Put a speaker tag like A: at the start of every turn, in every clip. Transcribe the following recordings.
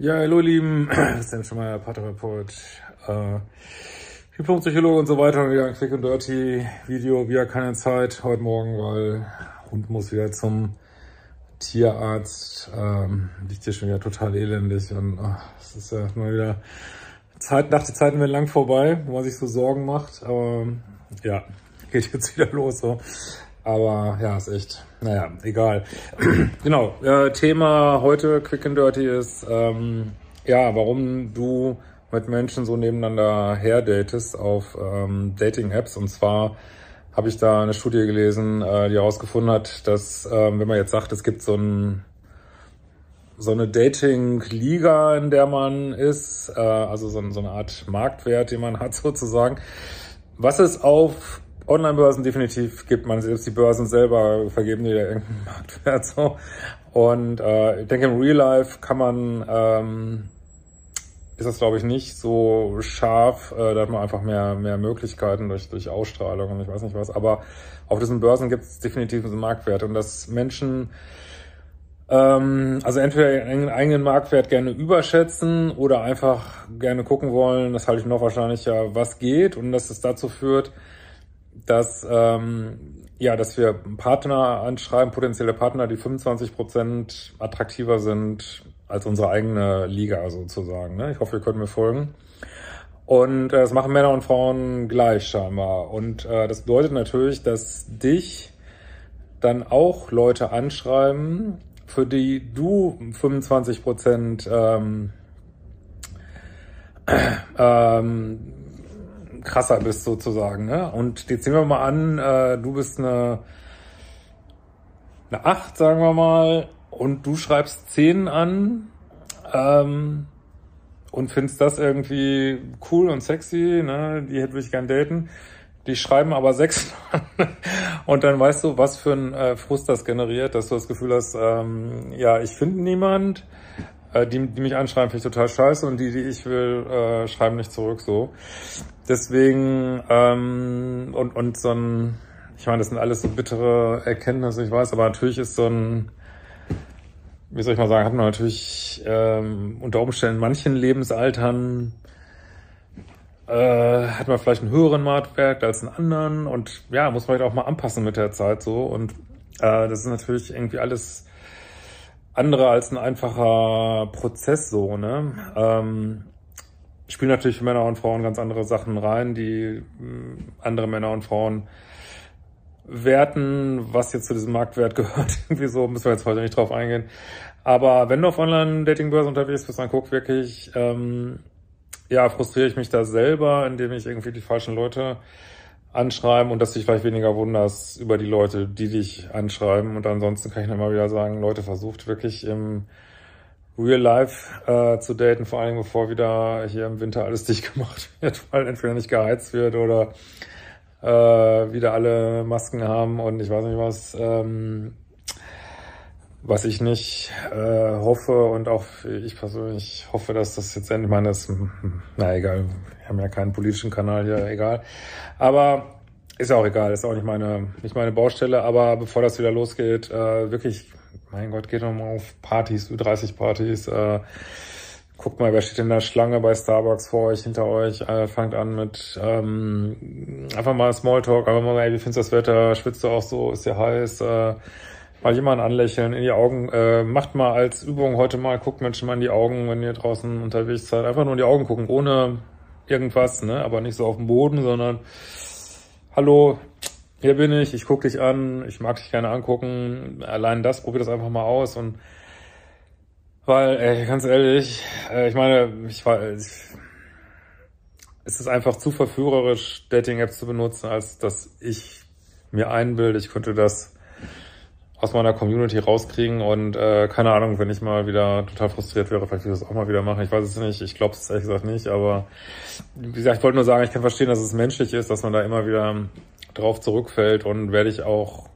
A: Ja, hallo ihr Lieben, das ist ja schon mal der Paartherapeut, äh, Diplompsychologe und so weiter. Wieder ein Quick and Dirty Video, wieder keine Zeit heute Morgen, weil Hund muss wieder zum Tierarzt. Ähm, liegt hier schon wieder total elendig und es ist ja mal wieder Zeit, nach der Zeiten werden lang vorbei, wo man sich so Sorgen macht. Aber ja, geht jetzt wieder los so. Aber ja, ist echt, naja, egal. genau, äh, Thema heute Quick and Dirty ist, ähm, ja, warum du mit Menschen so nebeneinander herdatest auf ähm, Dating-Apps. Und zwar habe ich da eine Studie gelesen, äh, die herausgefunden hat, dass, ähm, wenn man jetzt sagt, es gibt so ein so eine Dating-Liga, in der man ist, äh, also so, so eine Art Marktwert, den man hat sozusagen, was es auf Online-Börsen definitiv gibt man selbst die Börsen selber vergeben dir irgendeinen Marktwert so. Und äh, ich denke, im Real Life kann man, ähm, ist das glaube ich nicht so scharf, äh, da hat man einfach mehr, mehr Möglichkeiten durch, durch Ausstrahlung und ich weiß nicht was. Aber auf diesen Börsen gibt es definitiv einen Marktwert und dass Menschen ähm, also entweder ihren eigenen Marktwert gerne überschätzen oder einfach gerne gucken wollen, das halte ich noch wahrscheinlicher, was geht und dass es dazu führt, dass, ähm, ja, dass wir Partner anschreiben, potenzielle Partner, die 25 Prozent attraktiver sind als unsere eigene Liga sozusagen. Ne? Ich hoffe, ihr könnt mir folgen. Und äh, das machen Männer und Frauen gleich scheinbar. Und äh, das bedeutet natürlich, dass dich dann auch Leute anschreiben, für die du 25 Prozent ähm, ähm, krasser bist sozusagen. Ne? Und jetzt nehmen wir mal an, äh, du bist eine, eine 8, sagen wir mal, und du schreibst 10 an ähm, und findest das irgendwie cool und sexy, ne? die hätte ich gern daten. Die schreiben aber sechs und dann weißt du, was für ein äh, Frust das generiert, dass du das Gefühl hast, ähm, ja, ich finde niemand, äh, die, die mich anschreiben, finde ich total scheiße und die, die ich will, äh, schreiben nicht zurück so. Deswegen, ähm, und, und so ein, ich meine, das sind alles so bittere Erkenntnisse, ich weiß, aber natürlich ist so ein, wie soll ich mal sagen, hat man natürlich ähm, unter Umständen in manchen Lebensaltern äh, hat man vielleicht einen höheren Marktwert als einen anderen und ja, muss man halt auch mal anpassen mit der Zeit so und äh, das ist natürlich irgendwie alles andere als ein einfacher Prozess so, ne? Ähm, spielen natürlich Männer und Frauen ganz andere Sachen rein, die mh, andere Männer und Frauen werten, was jetzt zu diesem Marktwert gehört. Irgendwie so müssen wir jetzt heute nicht drauf eingehen. Aber wenn du auf Online-Dating-Börsen unterwegs bist, dann guck wirklich, ähm, ja, frustriere ich mich da selber, indem ich irgendwie die falschen Leute anschreiben und dass dich vielleicht weniger wunderst über die Leute, die dich anschreiben. Und ansonsten kann ich dann mal wieder sagen, Leute, versucht wirklich im Real Life äh, zu daten, vor allem bevor wieder hier im Winter alles dicht gemacht wird, weil entweder nicht geheizt wird oder äh, wieder alle Masken haben und ich weiß nicht was, ähm, was ich nicht äh, hoffe und auch ich persönlich hoffe, dass das jetzt endlich, ich meine, das, na egal, wir haben ja keinen politischen Kanal hier, egal. Aber ist ja auch egal, ist auch nicht meine, nicht meine Baustelle, aber bevor das wieder losgeht, äh, wirklich, mein Gott, geht doch mal auf Partys, Ü30-Partys, äh, guckt mal, wer steht in der Schlange bei Starbucks vor euch, hinter euch, äh, fangt an mit ähm, einfach mal Smalltalk, einfach mal, ey, wie findest du das Wetter, schwitzt du auch so, ist dir heiß, äh, mal jemanden anlächeln, in die Augen, äh, macht mal als Übung heute mal, guckt Menschen mal in die Augen, wenn ihr draußen unterwegs seid. Einfach nur in die Augen gucken, ohne irgendwas, ne? Aber nicht so auf dem Boden, sondern Hallo, hier bin ich, ich gucke dich an, ich mag dich gerne angucken. Allein das, probier das einfach mal aus und weil, ey, ganz ehrlich, äh, ich meine, ich war, ich, es ist einfach zu verführerisch, Dating-Apps zu benutzen, als dass ich mir einbilde, ich könnte das aus meiner Community rauskriegen und äh, keine Ahnung, wenn ich mal wieder total frustriert wäre, vielleicht würde ich das auch mal wieder machen. Ich weiß es nicht, ich glaube es ehrlich gesagt nicht, aber wie gesagt, ich wollte nur sagen, ich kann verstehen, dass es menschlich ist, dass man da immer wieder drauf zurückfällt und werde ich auch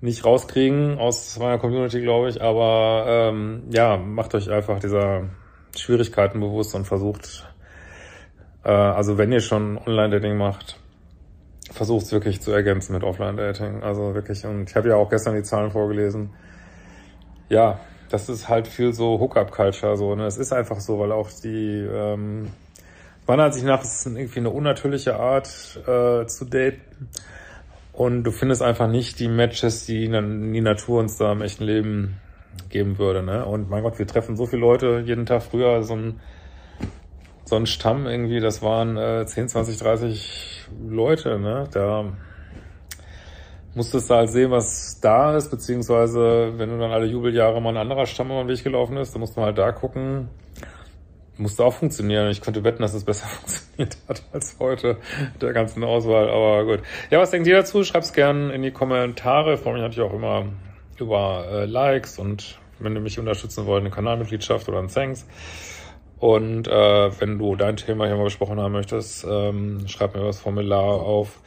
A: nicht rauskriegen aus meiner Community, glaube ich, aber ähm, ja, macht euch einfach dieser Schwierigkeiten bewusst und versucht, äh, also wenn ihr schon Online-Dating macht, versucht es wirklich zu ergänzen mit Offline-Dating. Also wirklich, und ich habe ja auch gestern die Zahlen vorgelesen. Ja, das ist halt viel so Hookup-Culture. So, ne? Es ist einfach so, weil auch die, ähm, meiner Ansicht nach ist es irgendwie eine unnatürliche Art äh, zu daten. Und du findest einfach nicht die Matches, die die Natur uns da im echten Leben geben würde. Ne? Und mein Gott, wir treffen so viele Leute jeden Tag. Früher so ein, so ein Stamm irgendwie, das waren äh, 10, 20, 30 Leute, ne? Da musstest du halt sehen, was da ist, beziehungsweise wenn du dann alle Jubeljahre mal ein anderer Stamm über den Weg gelaufen ist, dann musst du halt da gucken, musste auch funktionieren. Ich könnte wetten, dass es besser funktioniert hat als heute der ganzen Auswahl. Aber gut. Ja, was denkt ihr dazu? Schreibt's gerne in die Kommentare. Ich freue mich natürlich auch immer über äh, Likes und wenn du mich unterstützen wollt, eine Kanalmitgliedschaft oder ein Thanks. Und äh, wenn du dein Thema hier mal besprochen haben möchtest, ähm, schreib mir das Formular auf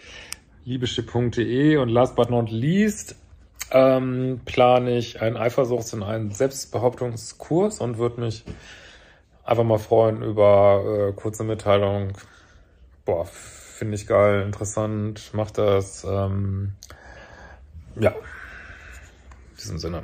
A: liebeschipp.de und last but not least ähm, plane ich einen Eifersuchts- und einen Selbstbehauptungskurs und würde mich einfach mal freuen über äh, kurze Mitteilung. Boah, finde ich geil, interessant, mach das. Ähm, ja, in diesem Sinne.